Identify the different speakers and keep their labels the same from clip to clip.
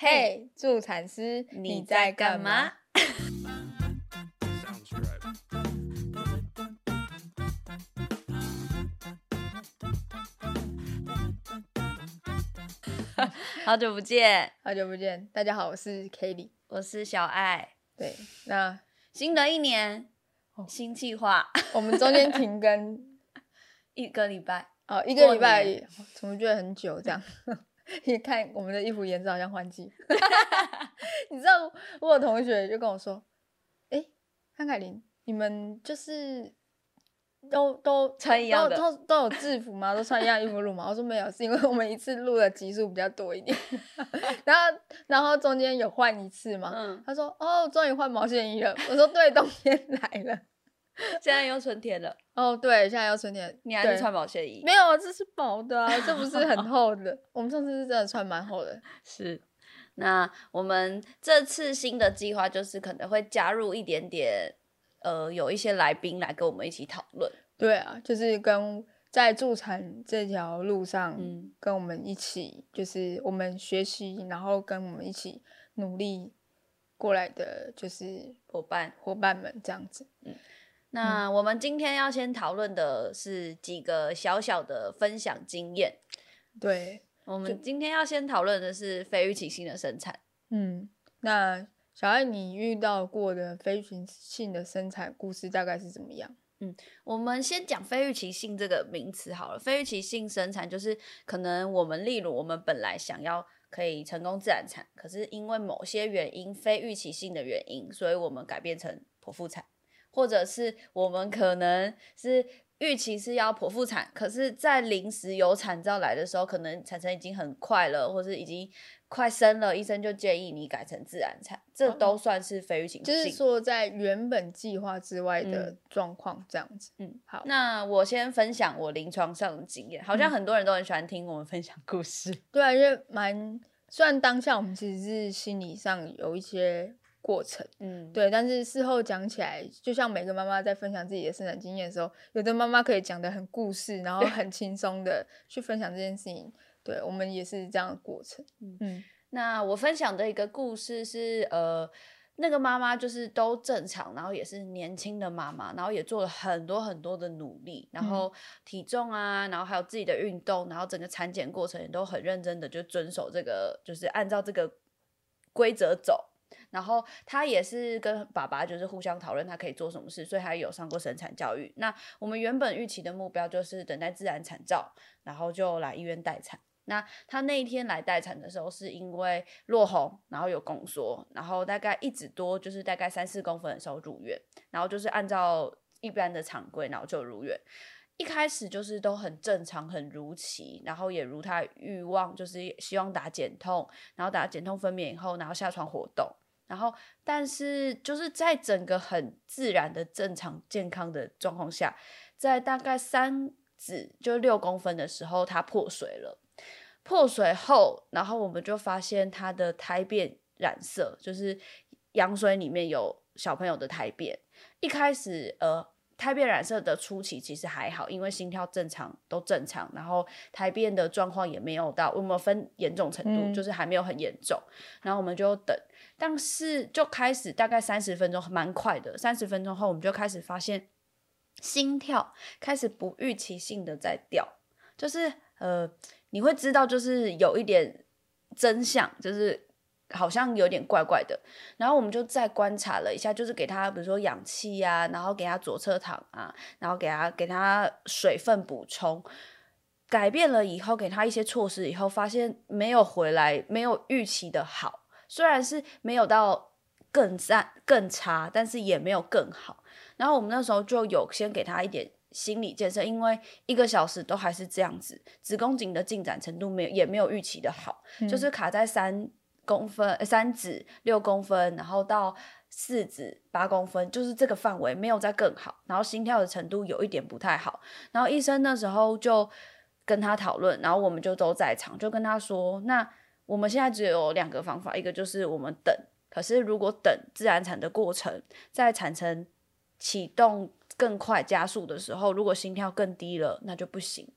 Speaker 1: 嘿，助产师，你在干嘛？？
Speaker 2: 好久不见，
Speaker 1: 好久不见，大家好，我是 Kelly。
Speaker 2: 我是小爱。
Speaker 1: 对，那
Speaker 2: 新的一年，
Speaker 1: 哦
Speaker 2: 新计划，
Speaker 1: 我们中间停更
Speaker 2: 一个礼拜。
Speaker 1: 哦，一个礼拜怎么觉得很久这样？你看我们的衣服颜色好像换季。你知道我有同学就跟我说：“哎、潘凯琳，你们就是都都
Speaker 2: 穿一样的
Speaker 1: 都都都有制服吗？都穿一样衣服录吗？”我说没有，是因为我们一次录的集数比较多一点，然后然后中间有换一次嘛。
Speaker 2: 嗯，
Speaker 1: 他说：“哦，终于换毛线衣了。”我说：“对，冬天来了。
Speaker 2: 现在又春天了，”
Speaker 1: 哦，对，现在又春天，
Speaker 2: 你还是穿保鲜衣？
Speaker 1: 没有啊？这是薄的啊，这不是很 厚的。我们上次是真的穿蛮厚的。
Speaker 2: 是。那我们这次新的计划就是可能会加入一点点，呃，有一些来宾来跟我们一起讨论。
Speaker 1: 对啊，就是跟在助产这条路上，
Speaker 2: 嗯
Speaker 1: 跟我们一起，就是我们学习，然后跟我们一起努力过来的，就是
Speaker 2: 伙伴，
Speaker 1: 伙伴们这样子。
Speaker 2: 那我们今天要先讨论的是几个小小的分享经验。
Speaker 1: 对，
Speaker 2: 我们今天要先讨论的是非预期性的生产。
Speaker 1: 嗯，那小爱，你遇到过的非群性的生产故事大概是怎么样？
Speaker 2: 嗯我们先讲非预期性这个名词好了。非预期性生产就是可能我们例如我们本来想要可以成功自然产，可是因为某些原因非预期性的原因，所以我们改变成剖腹产，或者是我们可能是。预期是要剖腹产，可是，在临时有产兆来的时候，可能产程已经很快了，或是已经快生了，医生就建议你改成自然产，这都算是非预期性。
Speaker 1: 就是说，在原本计划之外的
Speaker 2: 嗯
Speaker 1: 状况这样子。
Speaker 2: 嗯，
Speaker 1: 好，
Speaker 2: 那我先分享我临床上的经验，好
Speaker 1: 嗯
Speaker 2: 像很多人都很喜欢听我们分享故事。
Speaker 1: 对啊，因为蛮虽然当下我们其实是心理上有一些过程，
Speaker 2: 嗯，
Speaker 1: 对，但是事后讲起来，就像每个妈妈在分享自己的生产经验的时候，有的妈妈可以讲的很故事，然后 很轻松的去分享这件事情。对我们也是这样的过程。
Speaker 2: 嗯
Speaker 1: 嗯
Speaker 2: 那我分享的一个故事是，呃，那个妈妈就是都正常，然后也是年轻的妈妈，然后也做了很多很多的努力，然后体重啊，然后还有自己的运动，然后整个产检过程也都很认真的就遵守这个，就是按照这个规则走。然后他也是跟爸爸就是互相讨论他可以做什么事，所以他有上过生产教育。那我们原本预期的目标就是等待自然产兆，然后就来医院待产。那他那一天来待产的时候，是因为落红，然后有宫缩，然后大概一指多，就是大概三四公分的时候入院，然后就是按照一般的常规，然后就入院。一开始就是都很正常，很如期，然后也如他欲望，就是希望打减痛，然后打减痛分娩以后，然后下床活动，然后但是就是在整个很自然的正常健康的状况下，在大概三指就六公分的时候，它破水了。破水后，然后我们就发现它的胎便染色，就是羊水里面有小朋友的胎便。一开始，呃，胎便染色的初期其实还好，因为心跳正常都正常，然后胎便的状况也没有到我们分严重程度，
Speaker 1: 嗯
Speaker 2: 就是还没有很严重。然后我们就等，但是就开始大概三十分钟，蛮快的。三十分钟后，我们就开始发现心跳开始不预期性的在掉，就是呃，你会知道就是有一点真相，就是好像有点怪怪的。然后我们就再观察了一下，就是给他比如说氧气啊，然后给他左侧躺啊，然后给他给他水分补充。改变了以后，给他一些措施以后，发现没有回来，没有预期的好。虽然是没有到更赞更差，但是也没有更好。然后我们那时候就有先给他一点心理建设，因为一个小时都还是这样子，子宫颈的进展程度没有也没有预期的好，就是卡在三公分、呃三指六公分，然后到四指八公分，就是这个范围没有再更好，然后心跳的程度有一点不太好，然后医生那时候就跟他讨论，然后我们就都在场，就跟他说，那我们现在只有两个方法，一个就是我们等，可是如果等自然产的过程，在产程启动更快加速的时候，如果心跳更低了，那就不行。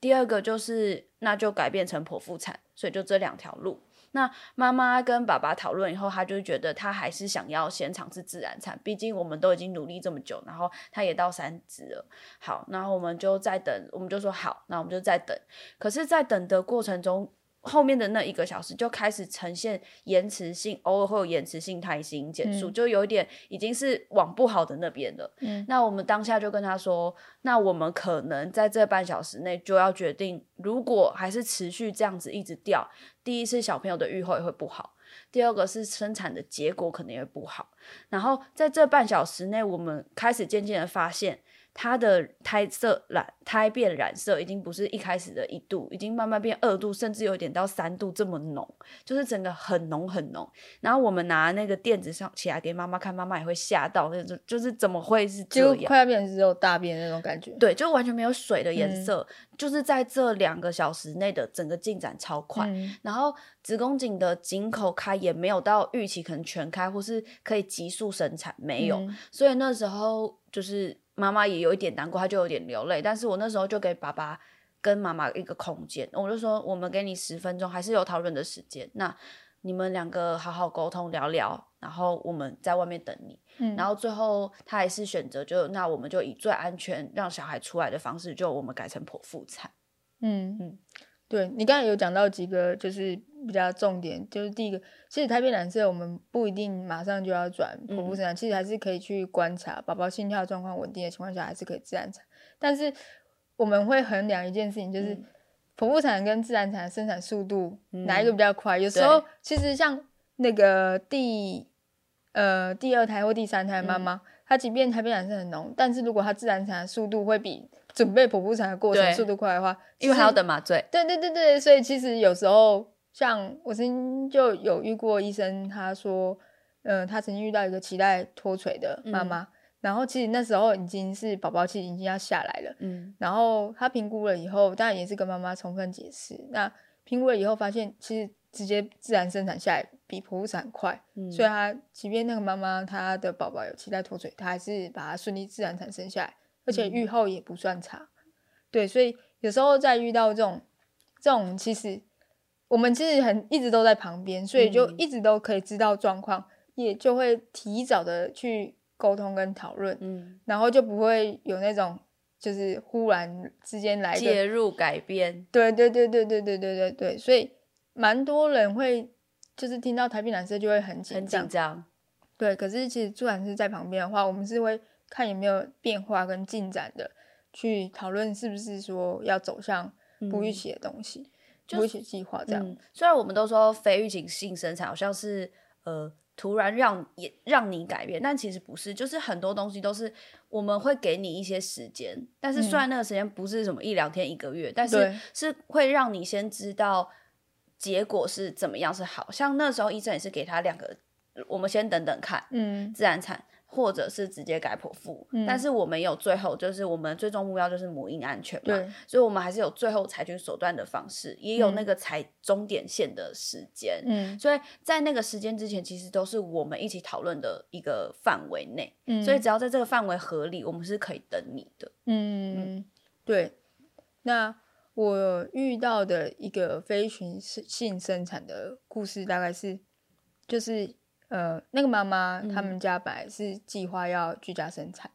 Speaker 2: 第二个就是那就改变成剖腹产，所以就这两条路。那妈妈跟爸爸讨论以后，他就觉得他还是想要先尝试自然产，毕竟我们都已经努力这么久，然后他也到三指了。好，然后我们就在等，我们就说好，那我们就在等。可是，在等的过程中，后面的那一个小时就开始呈现延迟性，偶尔会有延迟性胎心减速，就有一点已经是往不好的那边了。嗯，那我们当下就跟他说，那我们可能在这半小时内就要决定，如果还是持续这样子一直掉，第一是小朋友的愈后也会不好，第二个是生产的结果可能也会不好。然后在这半小时内，我们开始渐渐的发现。它的胎色染胎变染色已经不是一开始的一度，已经慢慢变二度，甚至有点到三度这么浓，就是整个很浓很浓。然后我们拿那个垫子上起来给妈妈看，妈妈也会吓到，那种就是怎么会是这样？
Speaker 1: 快要变成只有大便那种感觉。
Speaker 2: 对，就完全没有水的颜色，就是在这两个小时内的整个进展超快。然后子宫颈的颈口开也没有到预期可能全开，或是可以急速生产，没有。所以那时候就是。妈妈也有一点难过，她就有点流泪。但是我那时候就给爸爸跟妈妈一个空间，我就说我们给你十分钟，还是有讨论的时间。那你们两个好好沟通聊聊，然后我们在外面等你。嗯，然后最后他还是选择就那我们就以最安全让小孩出来的方式，就我们改成剖腹产。
Speaker 1: 嗯嗯。对你刚才有讲到几个，就是比较重点，就是第一个，其实胎变染色我们不一定马上就要转剖腹产，其实还是可以去观察宝宝心跳状况稳定的情况下，还是可以自然产。但是我们会衡量一件事情，就是剖腹产跟自然产生产速度哪一个比较快。有时候其实像那个第呃第二胎或第三胎妈妈，她即便胎变染色很浓，但是如果她自然产的速度会比准备剖腹产的过程速度快的话，
Speaker 2: 因为还要等麻醉。
Speaker 1: 对对对对，所以其实有时候像我曾经就有遇过医生，他说，嗯，他曾经遇到一个脐带脱垂的妈妈，然后其实那时候已经是宝宝其实已经要下来了，嗯，然后他评估了以后，当然也是跟妈妈充分解释。那评估了以后发现，其实直接自然生产下来比剖腹产快，所以他即便那个妈妈她的宝宝有脐带脱垂，她还是把它顺利自然产生下来。而且愈后也不算差，对，所以有时候在遇到这种这种，其实我们其实很一直都在旁边，所以就一直都可以知道状况，也就会提早的去沟通跟讨论，嗯，然后就不会有那种就是忽然之间来
Speaker 2: 介入改变，
Speaker 1: 对对对对对对对对对，所以蛮多人会就是听到台币蓝色就会很紧
Speaker 2: 张，
Speaker 1: 对，可是其实助产师在旁边的话，我们是会。看有没有变化跟进展的，去讨论是不是说要走向不预期的东西，不预期计划这样。
Speaker 2: 虽然我们都说非预期性生产好像是呃突然让也让你改变，但其实不是，就是很多东西都是我们会给你一些时间，但是虽然那个时间不是什么一两天一个月，但是是会让你先知道结果是怎么样是好。像那时候医生也是给他两个，我们先等等看，嗯，自然产。或者是直接改剖腹，但是我们有最后就是我们最终目标就是母婴安全嘛，所以我们还是有最后采取手段的方式，也有那个采终点线的时间，嗯，所以在那个时间之前，其实都是我们一起讨论的一个范围内，嗯，所以只要在这个范围合理，我们是可以等你的，
Speaker 1: 嗯，对。那我遇到的一个非群性生产的故事，大概是就是。呃，那个妈妈他们家本来是计划要居家生产，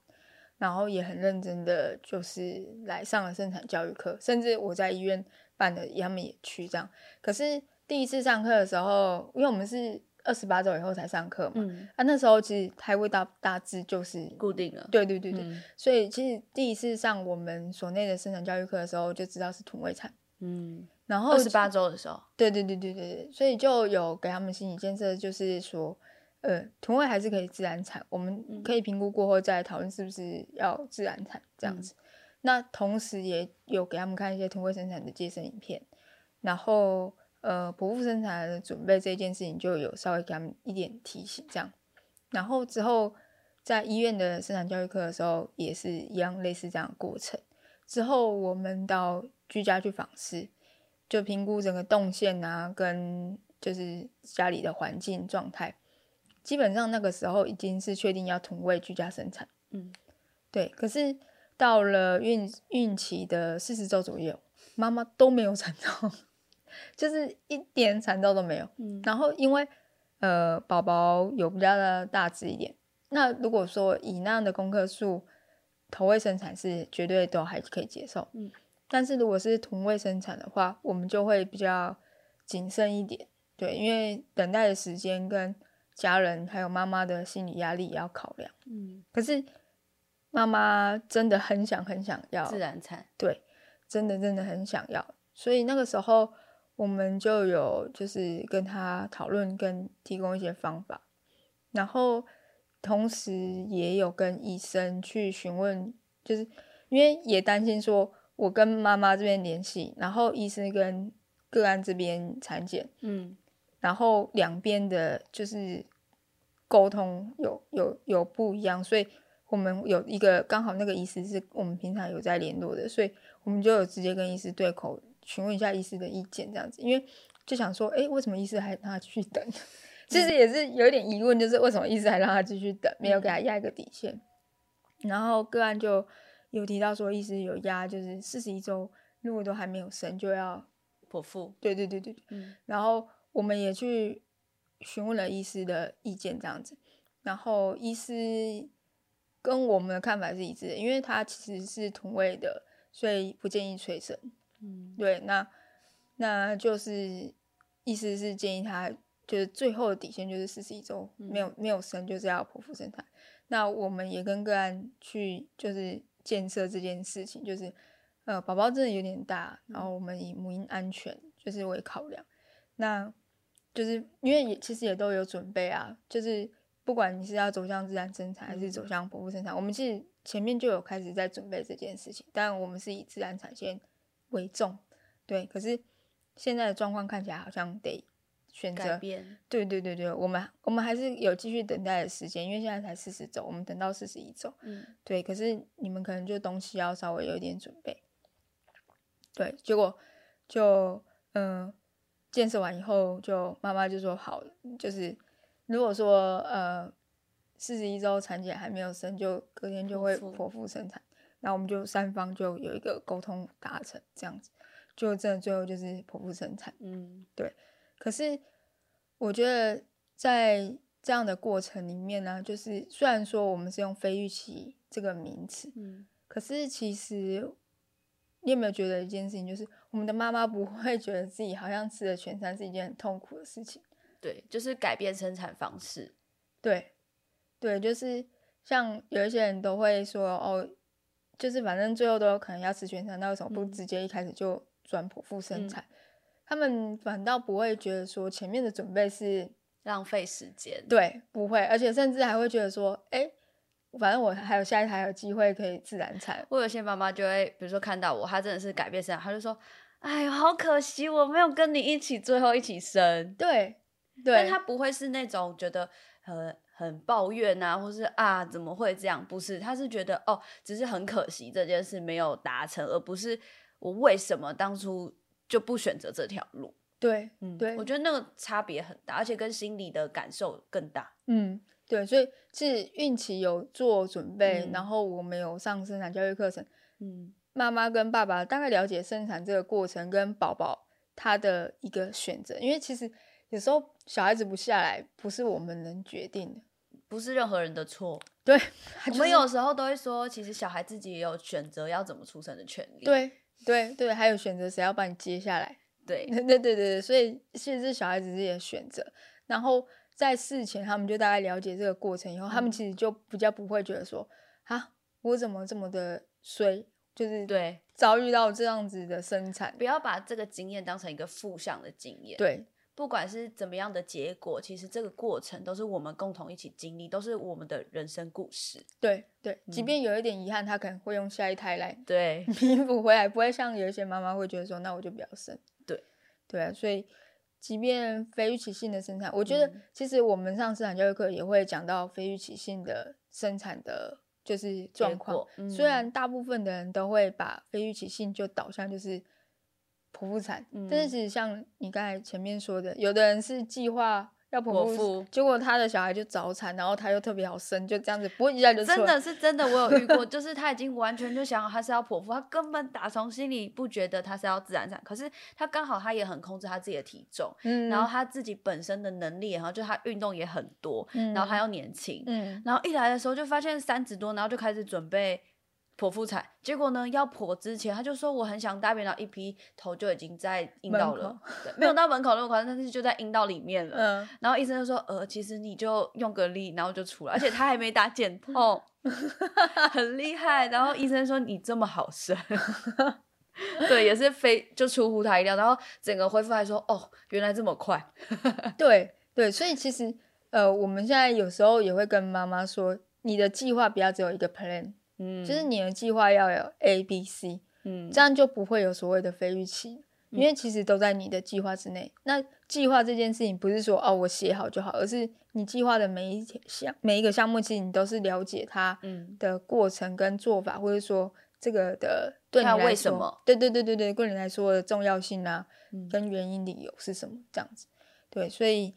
Speaker 1: 然后也很认真的，就是来上了生产教育课，甚至我在医院办的，他们也去这样。可是第一次上课的时候，因为我们是二十八周以后才上课嘛，啊，那时候其实胎位大大致就是
Speaker 2: 固定了，
Speaker 1: 对对对对，所以其实第一次上我们所内的生产教育课的时候，就知道是土位产，嗯。然后
Speaker 2: 二十八周的时候，
Speaker 1: 对对对对对对，所以就有给他们心理建设，就是说，呃，臀位还是可以自然产，我们可以评估过后再讨论是不是要自然产这样子。那同时也有给他们看一些臀位生产的接生影片，然后呃，剖腹生产的准备这件事情就有稍微给他们一点提醒这样。然后之后在医院的生产教育课的时候也是一样类似这样的过程。之后我们到居家去访视。就评估整个动线啊，跟就是家里的环境状态，基本上那个时候已经是确定要同位居家生产。嗯，对。可是到了孕孕期的四十周左右，妈妈都没有产到，就是一点产兆都没有。
Speaker 2: 嗯
Speaker 1: 然后因为呃宝宝有比较的大只一点，那如果说以那样的功课数投喂生产是绝对都还可以接受，
Speaker 2: 嗯，
Speaker 1: 但是如果是同位生产的话，我们就会比较谨慎一点，对，因为等待的时间跟家人还有妈妈的心理压力也要考量。
Speaker 2: 嗯，
Speaker 1: 可是妈妈真的很想很想要
Speaker 2: 自然产，
Speaker 1: 对，真的真的很想要，所以那个时候我们就有就是跟他讨论跟提供一些方法，然后同时也有跟医生去询问，就是因为也担心说我跟妈妈这边联系，然后医生跟个案这边产检，
Speaker 2: 嗯
Speaker 1: 然后两边的就是沟通有有有不一样，所以我们有一个刚好那个医师是我们平常有在联络的，所以我们就有直接跟医师对口询问一下医师的意见，这样子，因为就想说，诶，为什么医师还让他继续等？其实也是有一点疑问，就是为什么医师还让他继续等，没有给他压一个底线？然后个案就有提到说，医师有压，就是四十一周如果都还没有生，就要
Speaker 2: 剖腹，
Speaker 1: 对对对对对，
Speaker 2: 嗯
Speaker 1: 然后我们也去询问了医师的意见，这样子。然后医师跟我们的看法是一致的，因为他其实是同位的，所以不建议催生。
Speaker 2: 嗯
Speaker 1: 对，那那就是意思是建议他，就是最后的底线就是四十一周，没有没有生就是要剖腹生产。那我们也跟个案去就是建设这件事情，就是呃宝宝真的有点大，然后我们以母婴安全就是为考量，那就是因为也其实也都有准备啊，就是不管你是要走向自然生产还是走向剖腹生产，我们其实前面就有开始在准备这件事情，但我们是以自然产线为重，对，可是现在的状况看起来好像得选择对对对对，我们我们还是有继续等待的时间，因为现在才四十周，我们等到四十一周。
Speaker 2: 嗯
Speaker 1: 对，可是你们可能就东西要稍微有一点准备。对，结果就嗯，建设完以后，就妈妈就说好，就是如果说呃四十一周产检还没有生，就隔天就会
Speaker 2: 剖腹
Speaker 1: 生产。那我们就三方就有一个沟通达成，这样子，就真的最后就是剖腹生产。
Speaker 2: 嗯
Speaker 1: 可是我觉得在这样的过程里面呢，就是虽然说我们是用非预期这个名词，
Speaker 2: 嗯
Speaker 1: 可是其实你有没有觉得一件事情，就是我们的妈妈不会觉得自己好像吃了全餐是一件很痛苦的事情。
Speaker 2: 对，就是改变生产方式，
Speaker 1: 对，对，就是像有一些人都会说哦，就是反正最后都有可能要吃全餐，那为什么不
Speaker 2: 嗯
Speaker 1: 直接一开始就转剖腹生
Speaker 2: 嗯
Speaker 1: 产？他们反倒不会觉得说前面的准备是
Speaker 2: 浪费时间，
Speaker 1: 对，不会，而且甚至还会觉得说，哎，反正我还有下一台有机会可以自然产。
Speaker 2: 我有些妈妈就会，比如说看到我，她真的是改变生产，她就说：“哎呦，好可惜，我没有跟你一起，最后一起生。”
Speaker 1: 对，对，
Speaker 2: 但她不会是那种觉得很很抱怨啊，或是啊怎么会这样？不是，她是觉得哦，只是很可惜这件事没有达成，而不是我为什么当初就不选择这条路。
Speaker 1: 对，
Speaker 2: 嗯，
Speaker 1: 对
Speaker 2: 我觉得那个差别很大，而且跟心理的感受更大。
Speaker 1: 嗯，对，所以是孕期有做准备，
Speaker 2: 嗯
Speaker 1: 然后我们有上生产教育课程，
Speaker 2: 嗯
Speaker 1: 妈妈跟爸爸大概了解生产这个过程跟宝宝他的一个选择，因为其实有时候小孩子不下来不是我们能决定的，
Speaker 2: 不是任何人的错。
Speaker 1: 对，
Speaker 2: 我
Speaker 1: 他就是
Speaker 2: 们有时候都会说，其实小孩自己也有选择要怎么出生的权利。
Speaker 1: 对对对，还有选择谁要把你接下来，
Speaker 2: 对，
Speaker 1: 对对对对，所以其实是小孩子自己的选择。然后在事前，他们就大概了解这个过程以后，他们
Speaker 2: 嗯
Speaker 1: 其实就比较不会觉得说，啊，我怎么这么的衰，就是
Speaker 2: 对，
Speaker 1: 遭遇到这样子的生产。
Speaker 2: 不要把这个经验当成一个负向的经验。，
Speaker 1: 对
Speaker 2: 不管是怎么样的结果，其实这个过程都是我们共同一起经历，都是我们的人生故事。
Speaker 1: 对对，即
Speaker 2: 嗯
Speaker 1: 便有一点遗憾，他可能会用下一胎来
Speaker 2: 对，
Speaker 1: 弥补回来，不会像有一些妈妈会觉得说，那我就不要生。
Speaker 2: 对
Speaker 1: 对啊，所以即便非预期性的生产，我觉得
Speaker 2: 嗯
Speaker 1: 其实我们上生产教育课也会讲到非预期性的生产的，就是状况。
Speaker 2: 嗯
Speaker 1: 虽然大部分的人都会把非预期性就导向就是剖腹产，但是
Speaker 2: 嗯。
Speaker 1: 其实像你刚才前面说的，有的人是计划要剖腹，结果他的小孩就早产，然后他又特别好生，就这样子，不会一下就
Speaker 2: 真的是真的，我有遇过，就是他已经完全就想好他是要剖腹，他根本打从心里不觉得他是要自然产，可是他刚好他也很控制他自己的体重，
Speaker 1: 嗯，
Speaker 2: 然后他自己本身的能力，然后就他运动也很多，然后他又年轻，
Speaker 1: 嗯。
Speaker 2: 然后一来的时候就发现三十多，然后就开始准备剖腹产，结果呢要剖之前他就说我很想大便，然后一劈头就已经在阴道了，对没有到门口那么夸张，但是就在阴道里面了。
Speaker 1: 嗯，
Speaker 2: 然后医生就说，呃，其实你就用个力，然后就出来，而且他还没打减痛，很厉害。然后医生说你这么好生，对，也是非就出乎他意料。然后整个恢复还说，哦，原来这么快。
Speaker 1: 对对，所以其实呃，我们现在有时候也会跟妈妈说，你的计划不要只有一个 plan，
Speaker 2: 嗯，
Speaker 1: 就是你的计划要有 A、B、C，
Speaker 2: 嗯
Speaker 1: 这样就不会有所谓的非预期，因为其实都在你的计划之内。那计划这件事情不是说哦我写好就好，而是你计划的每一项每一个项目，其实你都是了解它
Speaker 2: 嗯
Speaker 1: 的过程跟做法，或者说这个的对你
Speaker 2: 它
Speaker 1: 来说对对对对对，对你来说的重要性啊，
Speaker 2: 嗯
Speaker 1: 跟原因理由是什么这样子。对，所以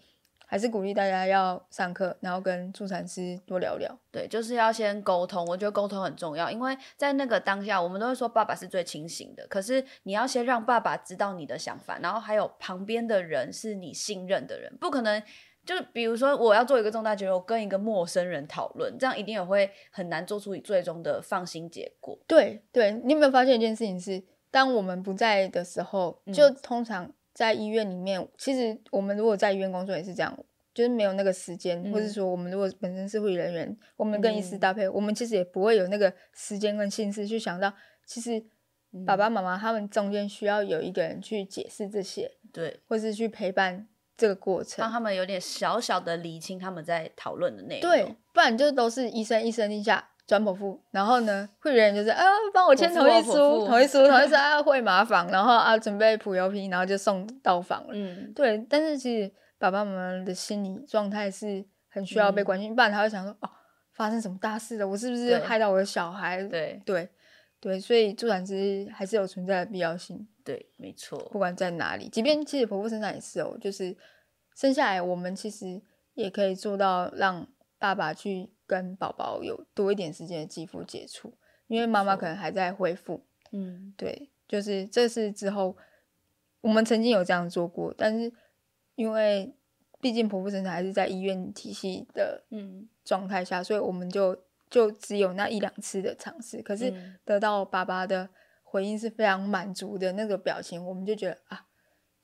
Speaker 1: 还是鼓励大家要上课，然后跟助产师多聊聊。
Speaker 2: 对，就是要先沟通，我觉得沟通很重要，因为在那个当下，我们都会说爸爸是最清醒的，可是你要先让爸爸知道你的想法，然后还有旁边的人是你信任的人，不可能。就比如说，我要做一个重大决定，我跟一个陌生人讨论，这样一定也会很难做出你最终的放心结果。
Speaker 1: 对对，你有没有发现一件事情是，当我们不在的时候，就
Speaker 2: 嗯
Speaker 1: 通常在医院里面，其实我们如果在医院工作也是这样，就是没有那个时间，或者
Speaker 2: 嗯
Speaker 1: 说我们如果本身是护理人员，我们跟医师
Speaker 2: 嗯
Speaker 1: 搭配，我们其实也不会有那个时间跟心思去想到，其实爸
Speaker 2: 嗯
Speaker 1: 爸妈妈他们中间需要有一个人去解释这些，
Speaker 2: 对，
Speaker 1: 或是去陪伴这个过程
Speaker 2: 让。他们有点小小的理清他们在讨论的内容。
Speaker 1: 对，不然就都是医生医生一下转剖腹，然后呢，会员就是啊，帮我签同意书，同意书，同意书啊，会麻烦，然后啊，准备普油皮，然后就送到房了。
Speaker 2: 嗯，
Speaker 1: 对，但是其实爸爸妈妈的心理状态是很需要被
Speaker 2: 嗯
Speaker 1: 关心，不然他会想说，哦，发生什么大事了？我是不是害到我的小孩？
Speaker 2: 对
Speaker 1: 对对，所以助产师还是有存在的必要性。
Speaker 2: 对，没错
Speaker 1: 不。管在哪里，即便其实剖腹生产也是哦，就是生下来我们其实也可以做到让爸爸去跟宝宝有多一点时间的肌肤接触，因为妈妈可能还在恢复。
Speaker 2: 嗯，
Speaker 1: 对，就是这是之后我们曾经有这样做过，但是因为毕竟剖腹生产还是在医院体系的
Speaker 2: 嗯。
Speaker 1: 状态下，所以我们就就只有那一两次的尝试，可是
Speaker 2: 嗯。
Speaker 1: 得到爸爸的回应是非常满足的那个表情，我们就觉得啊，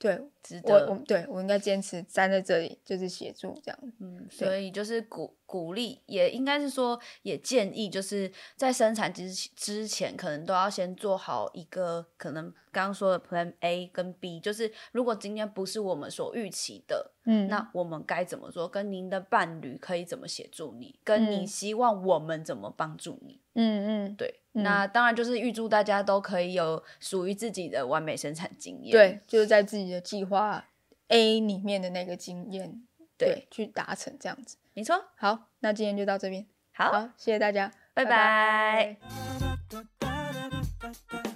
Speaker 1: 对
Speaker 2: 值得。
Speaker 1: 我对我应该坚持站在这里，就是协助这样。
Speaker 2: 嗯，所以就是鼓鼓励，也应该是说，也建议就是在生产之之前，可能都要先做好一个可能刚刚说的 Plan A 跟 B，就是如果今天不是我们所预期的，
Speaker 1: 嗯，
Speaker 2: 那我们该怎么做？跟您的伴侣可以怎么协助你？跟你
Speaker 1: 嗯
Speaker 2: 希望我们怎么帮助你？
Speaker 1: 嗯嗯，
Speaker 2: 对，
Speaker 1: 嗯
Speaker 2: 那当然就是预祝大家都可以有属于自己的完美生产经验。
Speaker 1: 对，就是在自己的计划 A 里面的那个经验，
Speaker 2: 对
Speaker 1: 对，去达成这样子。
Speaker 2: 没错。
Speaker 1: 好，那今天就到这边。
Speaker 2: 好，
Speaker 1: 好，谢谢大家，
Speaker 2: 拜拜
Speaker 1: 拜